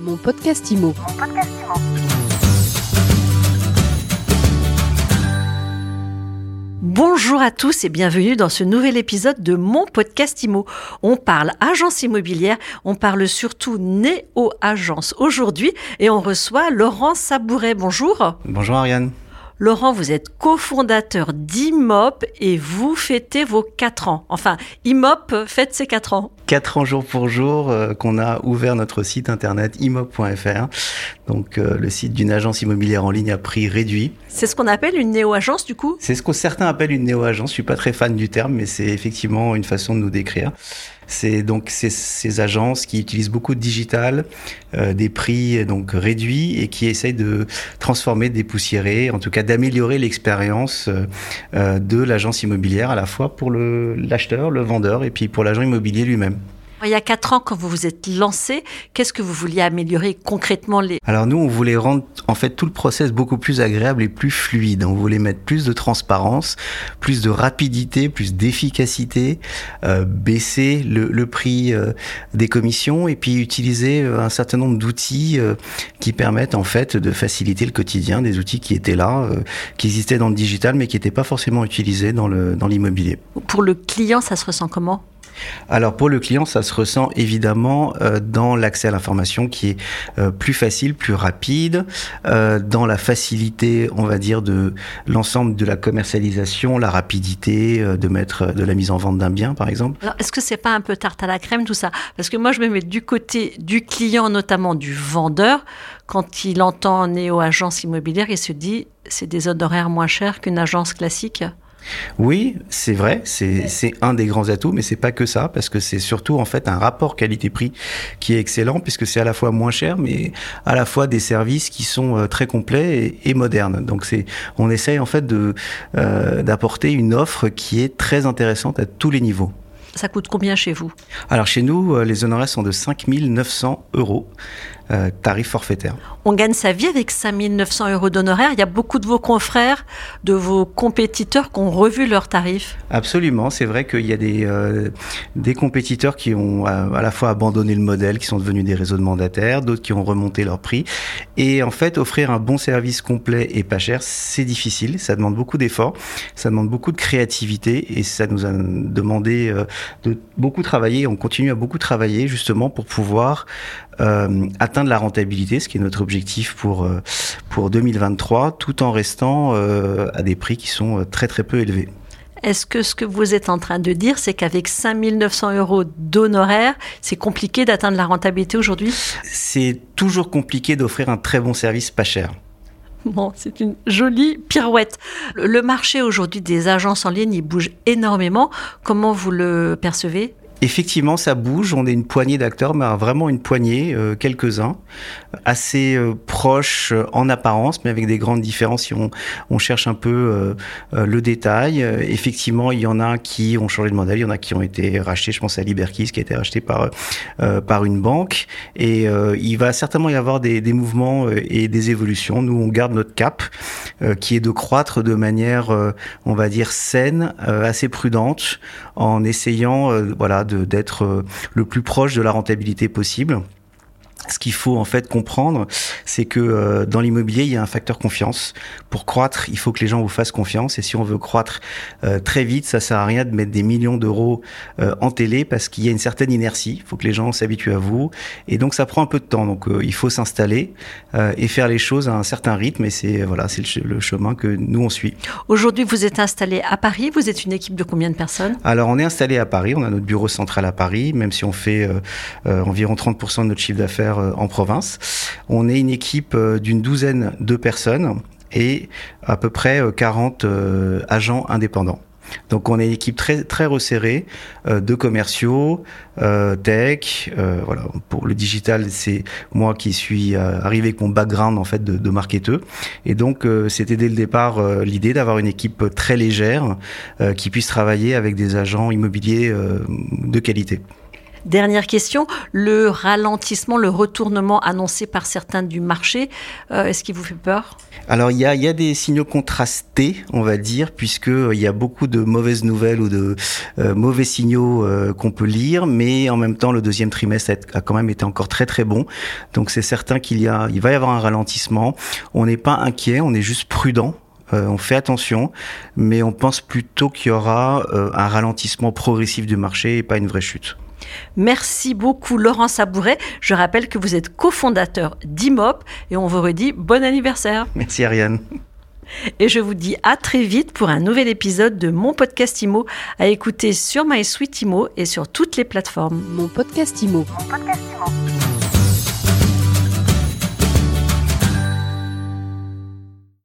Mon podcast IMO. Bonjour à tous et bienvenue dans ce nouvel épisode de mon podcast IMO. On parle agence immobilière, on parle surtout néo-agence aujourd'hui et on reçoit Laurent Sabouret. Bonjour. Bonjour Ariane. Laurent, vous êtes cofondateur d'IMOP et vous fêtez vos 4 ans. Enfin, IMOP fête ses 4 ans. 4 ans jour pour jour euh, qu'on a ouvert notre site internet imop.fr, donc euh, le site d'une agence immobilière en ligne à prix réduit. C'est ce qu'on appelle une néo-agence du coup? C'est ce que certains appellent une néo-agence. Je suis pas très fan du terme, mais c'est effectivement une façon de nous décrire. C'est donc ces, ces, agences qui utilisent beaucoup de digital, euh, des prix donc réduits et qui essayent de transformer, des poussiérés, en tout cas d'améliorer l'expérience euh, de l'agence immobilière à la fois pour l'acheteur, le vendeur et puis pour l'agent immobilier lui-même. Il y a quatre ans, quand vous vous êtes lancé, qu'est-ce que vous vouliez améliorer concrètement les... Alors nous, on voulait rendre en fait tout le process beaucoup plus agréable et plus fluide. On voulait mettre plus de transparence, plus de rapidité, plus d'efficacité, euh, baisser le, le prix euh, des commissions et puis utiliser euh, un certain nombre d'outils euh, qui permettent en fait de faciliter le quotidien, des outils qui étaient là, euh, qui existaient dans le digital mais qui n'étaient pas forcément utilisés dans le dans l'immobilier. Pour le client, ça se ressent comment? Alors pour le client, ça se ressent évidemment euh, dans l'accès à l'information qui est euh, plus facile, plus rapide, euh, dans la facilité, on va dire, de l'ensemble de la commercialisation, la rapidité de mettre de la mise en vente d'un bien, par exemple. Est-ce que c'est pas un peu tarte à la crème tout ça? Parce que moi, je me mets du côté du client, notamment du vendeur. Quand il entend néo-agence immobilière, il se dit c'est des honoraires moins chers qu'une agence classique. Oui, c'est vrai, c'est un des grands atouts, mais c'est pas que ça, parce que c'est surtout en fait un rapport qualité-prix qui est excellent, puisque c'est à la fois moins cher, mais à la fois des services qui sont très complets et, et modernes. Donc c'est, on essaye en fait de euh, d'apporter une offre qui est très intéressante à tous les niveaux. Ça coûte combien chez vous? Alors chez nous, euh, les honoraires sont de 5 900 euros. Euh, tarif forfaitaire. On gagne sa vie avec 5 900 euros d'honoraires. Il y a beaucoup de vos confrères, de vos compétiteurs qui ont revu leurs tarifs. Absolument, c'est vrai qu'il y a des, euh, des compétiteurs qui ont à, à, la fois abandonné le modèle, qui sont devenus des réseaux de mandataires, d'autres qui ont remonté leur prix. Et en fait, offrir un bon service complet et pas cher, c'est difficile. Ça demande beaucoup d'efforts, ça demande beaucoup de créativité et ça nous a demandé euh, de beaucoup travailler. On continue à beaucoup travailler justement pour pouvoir euh, atteindre la rentabilité, ce qui est notre objectif pour euh, pour 2023, tout en restant euh, à des prix qui sont très très peu élevés. Est-ce que ce que vous êtes en train de dire, c'est qu'avec 5 900 euros d'honoraires, c'est compliqué d'atteindre la rentabilité aujourd'hui? C'est toujours compliqué d'offrir un très bon service pas cher. Bon, c'est une jolie pirouette. Le marché aujourd'hui des agences en ligne, il bouge énormément. Comment vous le percevez? Effectivement, ça bouge. On est une poignée d'acteurs, mais vraiment une poignée, euh, quelques-uns, assez euh, proches euh, en apparence, mais avec des grandes différences si on, on cherche un peu euh, le détail. effectivement, il y en a qui ont changé de modèle, il y en a qui ont été rachetés. Je pense à Liberkeys qui a été racheté par par une banque. Et il va certainement y avoir des, des, mouvements et des évolutions. Nous, on garde notre cap, qui est de croître de manière, on va dire, saine, assez prudente, en essayant, voilà d'être euh, le plus proche de la rentabilité possible ce qu'il faut en fait comprendre, c'est que euh, dans l'immobilier, il y a un facteur confiance. Pour croître, il faut que les gens vous fassent confiance. Et si on veut croître euh, très vite, ça sert à rien de mettre des millions d'euros euh, en télé parce qu'il y a une certaine inertie. Il faut que les gens s'habituent à vous. Et donc ça prend un peu de temps. Donc euh, il faut s'installer euh, et faire les choses à un certain rythme. Et c'est voilà, c'est le, le, chemin que nous on suit. Aujourd'hui, vous êtes installé à Paris. Vous êtes une équipe de combien de personnes? Alors on est installé à Paris. On a notre bureau central à Paris, même si on fait euh, environ 30% de notre chiffre d'affaires en province. On est une équipe d'une douzaine de personnes et à peu près 40 euh, agents indépendants. Donc on est une équipe très très resserrée euh, de commerciaux, euh, tech, euh, voilà. Pour le digital, c'est moi qui suis arrivé avec mon background en fait de, de marketeur. Et donc c'était dès le départ l'idée d'avoir une équipe très légère qui puisse travailler avec des agents immobiliers de qualité. Dernière question, le ralentissement, le retournement annoncé par certains du marché, euh, est-ce qu'il vous fait peur? Alors il y a, des signaux contrastés, on va dire, puisque euh, y a beaucoup de mauvaises nouvelles ou de euh, mauvais signaux qu'on peut lire, mais en même temps le deuxième trimestre a, quand même été encore très très bon. Donc c'est certain qu'il y a, il va y avoir un ralentissement. On n'est pas inquiet, on est juste prudent. On fait attention, mais on pense plutôt qu'il y aura un ralentissement progressif du marché et pas une vraie chute. Merci beaucoup Laurent Sabouret. Je rappelle que vous êtes cofondateur d'IMOP et on vous redit bon anniversaire. Merci Ariane. Et je vous dis à très vite pour un nouvel épisode de mon podcast IMO à écouter sur MySuite IMO et sur toutes les plateformes. Mon podcast IMO. Mon podcast